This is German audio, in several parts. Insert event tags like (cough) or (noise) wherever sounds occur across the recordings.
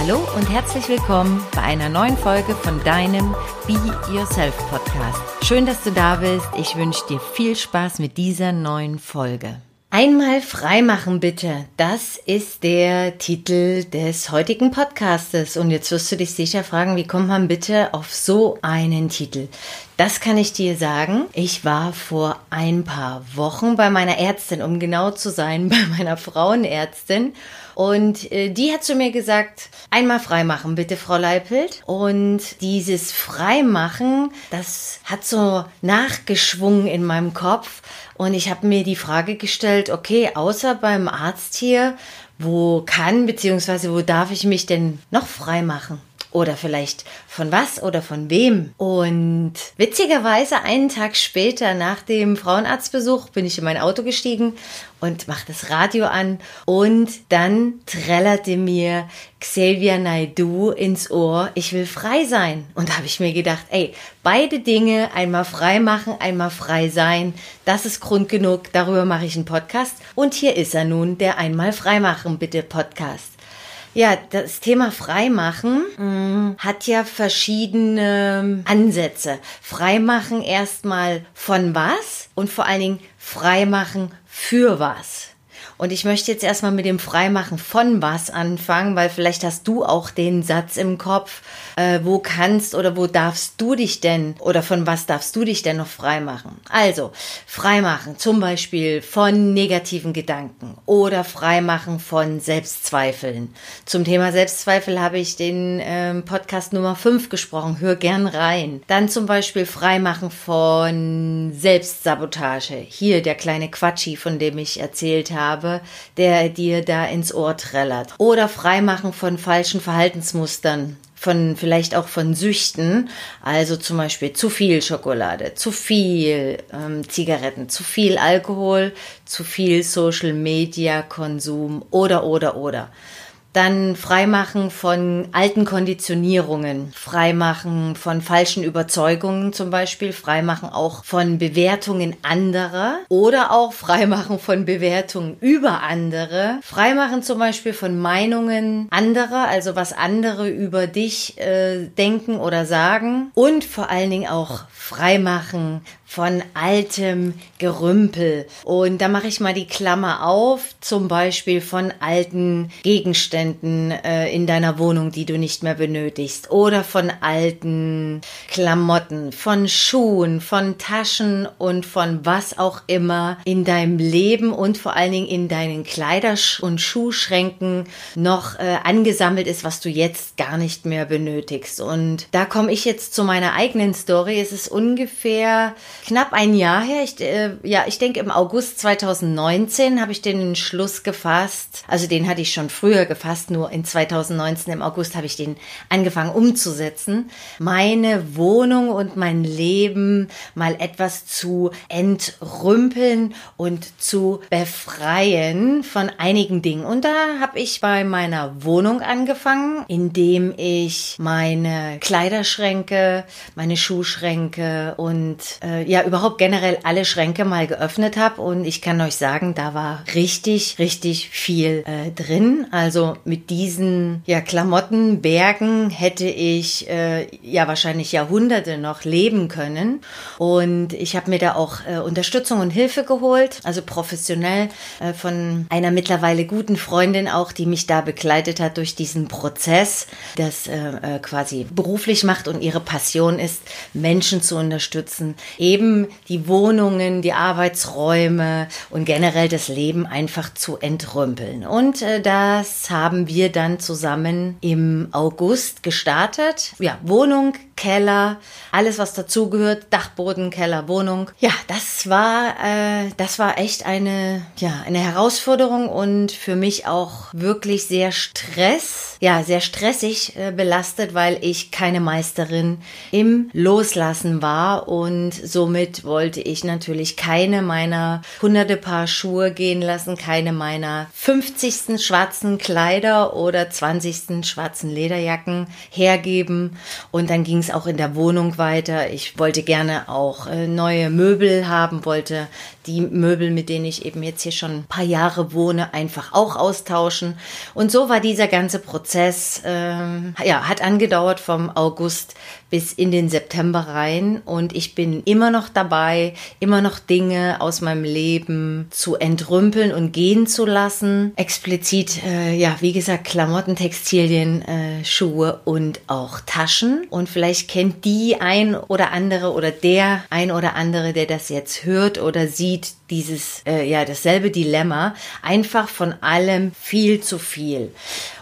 Hallo und herzlich willkommen bei einer neuen Folge von deinem Be Yourself Podcast. Schön, dass du da bist. Ich wünsche dir viel Spaß mit dieser neuen Folge. Einmal freimachen bitte. Das ist der Titel des heutigen Podcastes. Und jetzt wirst du dich sicher fragen, wie kommt man bitte auf so einen Titel? Das kann ich dir sagen. Ich war vor ein paar Wochen bei meiner Ärztin, um genau zu sein, (laughs) bei meiner Frauenärztin. Und äh, die hat zu mir gesagt, einmal freimachen, bitte, Frau Leipelt. Und dieses Freimachen, das hat so nachgeschwungen in meinem Kopf. Und ich habe mir die Frage gestellt, okay, außer beim Arzt hier, wo kann bzw. wo darf ich mich denn noch freimachen? Oder vielleicht von was oder von wem. Und witzigerweise einen Tag später nach dem Frauenarztbesuch bin ich in mein Auto gestiegen und mache das Radio an und dann trällerte mir Xavier Naidu ins Ohr, ich will frei sein. Und da habe ich mir gedacht, ey, beide Dinge, einmal frei machen, einmal frei sein, das ist Grund genug, darüber mache ich einen Podcast. Und hier ist er nun, der einmal frei machen bitte Podcast. Ja, das Thema Freimachen mh, mm, hat ja verschiedene Ansätze. Freimachen erstmal von was und vor allen Dingen Freimachen für was. Und ich möchte jetzt erstmal mit dem Freimachen von was anfangen, weil vielleicht hast du auch den Satz im Kopf, äh, wo kannst oder wo darfst du dich denn oder von was darfst du dich denn noch freimachen? Also, freimachen zum Beispiel von negativen Gedanken oder freimachen von Selbstzweifeln. Zum Thema Selbstzweifel habe ich den äh, Podcast Nummer 5 gesprochen. Hör gern rein. Dann zum Beispiel freimachen von Selbstsabotage. Hier der kleine Quatschi, von dem ich erzählt habe habe, der dir da ins Ohr trällert. Oder Freimachen von falschen Verhaltensmustern von vielleicht auch von Süchten, also zum Beispiel zu viel Schokolade, zu viel ähm, Zigaretten, zu viel Alkohol, zu viel Social Media Konsum oder oder oder dann Freimachen von alten Konditionierungen, Freimachen von falschen Überzeugungen zum Beispiel, Freimachen auch von Bewertungen anderer oder auch Freimachen von Bewertungen über andere, Freimachen zum Beispiel von Meinungen anderer, also was andere über dich äh, denken oder sagen und vor allen Dingen auch Freimachen von altem Gerümpel. Und da mache ich mal die Klammer auf, zum Beispiel von alten Gegenständen äh, in deiner Wohnung, die du nicht mehr benötigst. Oder von alten Klamotten, von Schuhen, von Taschen und von was auch immer in deinem Leben und vor allen Dingen in deinen Kleider- und Schuhschränken noch äh, angesammelt ist, was du jetzt gar nicht mehr benötigst. Und da komme ich jetzt zu meiner eigenen Story. Es ist ungefähr knapp ein Jahr her. Ich, äh, ja, ich denke im August 2019 habe ich den Entschluss gefasst. Also den hatte ich schon früher gefasst, nur in 2019 im August habe ich den angefangen umzusetzen. Meine Wohnung und mein Leben mal etwas zu entrümpeln und zu befreien von einigen Dingen. Und da habe ich bei meiner Wohnung angefangen, indem ich meine Kleiderschränke, meine Schuhschränke und äh, ja überhaupt generell alle Schränke mal geöffnet habe und ich kann euch sagen, da war richtig, richtig viel äh, drin. Also mit diesen ja Klamottenbergen hätte ich äh, ja wahrscheinlich Jahrhunderte noch leben können. Und ich habe mir da auch äh, Unterstützung und Hilfe geholt, also professionell äh, von einer mittlerweile guten Freundin auch, die mich da begleitet hat durch diesen Prozess, das äh, äh quasi beruflich macht und ihre Passion ist, Menschen zu unterstützen, eben die Wohnungen, die Arbeitsräume und generell das Leben einfach zu entrümpeln. Und äh, das haben wir dann zusammen im August gestartet. Ja, Wohnung, Keller, alles was dazugehört, Dachboden, Keller, Wohnung. Ja, das war, äh, das war echt eine, ja, eine Herausforderung und für mich auch wirklich sehr Stress, ja, sehr stressig äh, belastet, weil ich keine Meisterin im Loslassen war und so somit wollte ich natürlich keine meiner hunderte Paar Schuhe gehen lassen, keine meiner 50. schwarzen Kleider oder 20. schwarzen Lederjacken hergeben. Und dann ging es auch in der Wohnung weiter. Ich wollte gerne auch äh, neue Möbel haben, wollte die Möbel, mit denen ich eben jetzt hier schon ein paar Jahre wohne, einfach auch austauschen. Und so war dieser ganze Prozess, ähm, ja, hat angedauert vom August bis in den September rein und ich bin immer noch dabei, immer noch Dinge aus meinem Leben zu entrümpeln und gehen zu lassen. Explizit, äh, ja, wie gesagt, Klamotten, Textilien, äh, Schuhe und auch Taschen. Und vielleicht kennt die ein oder andere oder der ein oder andere, der das jetzt hört oder sieht, dieses, äh, ja, dasselbe Dilemma. Einfach von allem viel zu viel.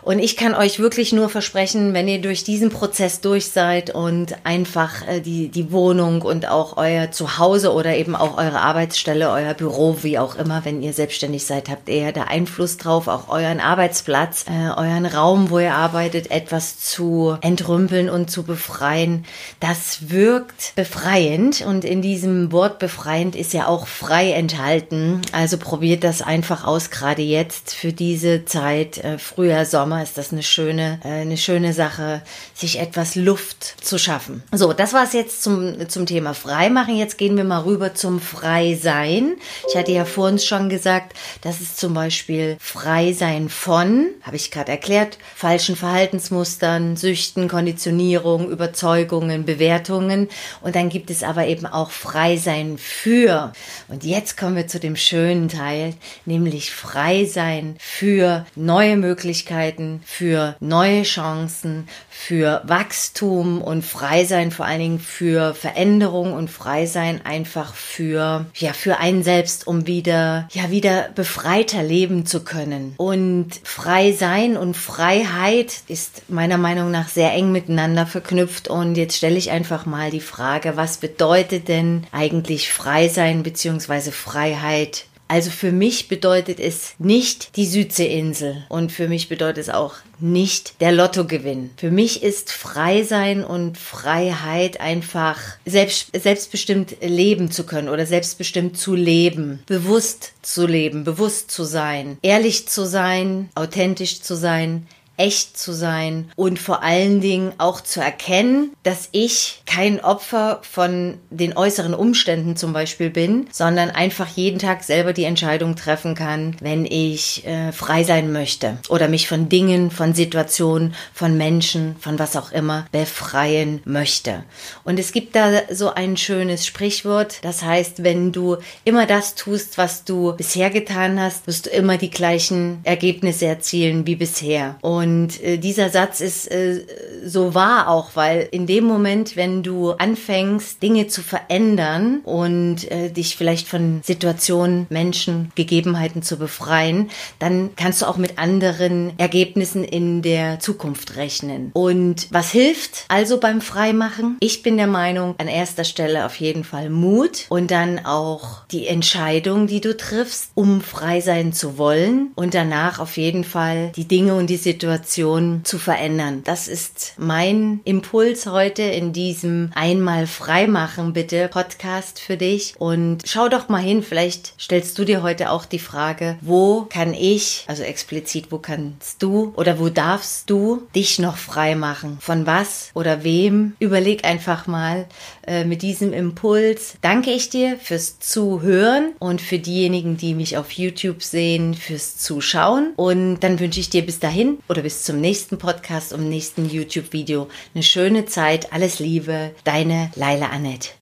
Und ich kann euch wirklich nur versprechen, wenn ihr durch diesen Prozess durch seid und einfach äh, die, die Wohnung und auch euer Zuhause oder eben auch eure Arbeitsstelle, euer Büro, wie auch immer, wenn ihr selbstständig seid, habt ihr da Einfluss drauf, auch euren Arbeitsplatz, äh, euren Raum, wo ihr arbeitet, etwas zu entrümpeln und zu befreien. Das wirkt befreiend und in diesem Wort befreiend ist ja auch frei enthalten. Also probiert das einfach aus, gerade jetzt für diese Zeit, äh, Frühjahr, Sommer Sommer ist das eine schöne, äh, eine schöne Sache, sich etwas Luft zu schaffen. So, das war es jetzt zum, zum Thema Freimachen. Jetzt gehen wir mal rüber zum Freisein. Ich hatte ja vorhin schon gesagt, das ist zum Beispiel Freisein von, habe ich gerade erklärt, falschen Verhaltensmustern, Süchten, Konditionierung, Überzeugungen, Bewertungen. Und dann gibt es aber eben auch Freisein für. Und jetzt kommen wir zu dem schönen Teil, nämlich Freisein für neue Möglichkeiten, für neue Chancen, für Wachstum und frei sein, vor allen Dingen für Veränderung und frei sein einfach für, ja, für einen selbst, um wieder, ja, wieder befreiter leben zu können. Und frei sein und Freiheit ist meiner Meinung nach sehr eng miteinander verknüpft. Und jetzt stelle ich einfach mal die Frage, was bedeutet denn eigentlich frei sein bzw. Freiheit also für mich bedeutet es nicht die Südseeinsel und für mich bedeutet es auch nicht der Lottogewinn. Für mich ist Freisein und Freiheit einfach selbst, selbstbestimmt leben zu können oder selbstbestimmt zu leben, bewusst zu leben, bewusst zu sein, ehrlich zu sein, authentisch zu sein, echt zu sein und vor allen Dingen auch zu erkennen, dass ich kein Opfer von den äußeren Umständen zum Beispiel bin, sondern einfach jeden Tag selber die Entscheidung treffen kann, wenn ich äh, frei sein möchte oder mich von Dingen, von Situationen, von Menschen, von was auch immer befreien möchte. Und es gibt da so ein schönes Sprichwort, das heißt, wenn du immer das tust, was du bisher getan hast, wirst du immer die gleichen Ergebnisse erzielen wie bisher. Und und äh, dieser Satz ist äh, so wahr auch, weil in dem Moment, wenn du anfängst, Dinge zu verändern und äh, dich vielleicht von Situationen, Menschen, Gegebenheiten zu befreien, dann kannst du auch mit anderen Ergebnissen in der Zukunft rechnen. Und was hilft also beim Freimachen? Ich bin der Meinung, an erster Stelle auf jeden Fall Mut und dann auch die Entscheidung, die du triffst, um frei sein zu wollen und danach auf jeden Fall die Dinge und die Situation Situation zu verändern. Das ist mein Impuls heute in diesem Einmal Freimachen bitte Podcast für dich. Und schau doch mal hin, vielleicht stellst du dir heute auch die Frage, wo kann ich, also explizit, wo kannst du oder wo darfst du dich noch frei machen? Von was oder wem? Überleg einfach mal äh, mit diesem Impuls. Danke ich dir fürs Zuhören und für diejenigen, die mich auf YouTube sehen, fürs Zuschauen. Und dann wünsche ich dir bis dahin oder bis zum nächsten Podcast und nächsten YouTube-Video eine schöne Zeit. Alles Liebe, deine Laila Annette.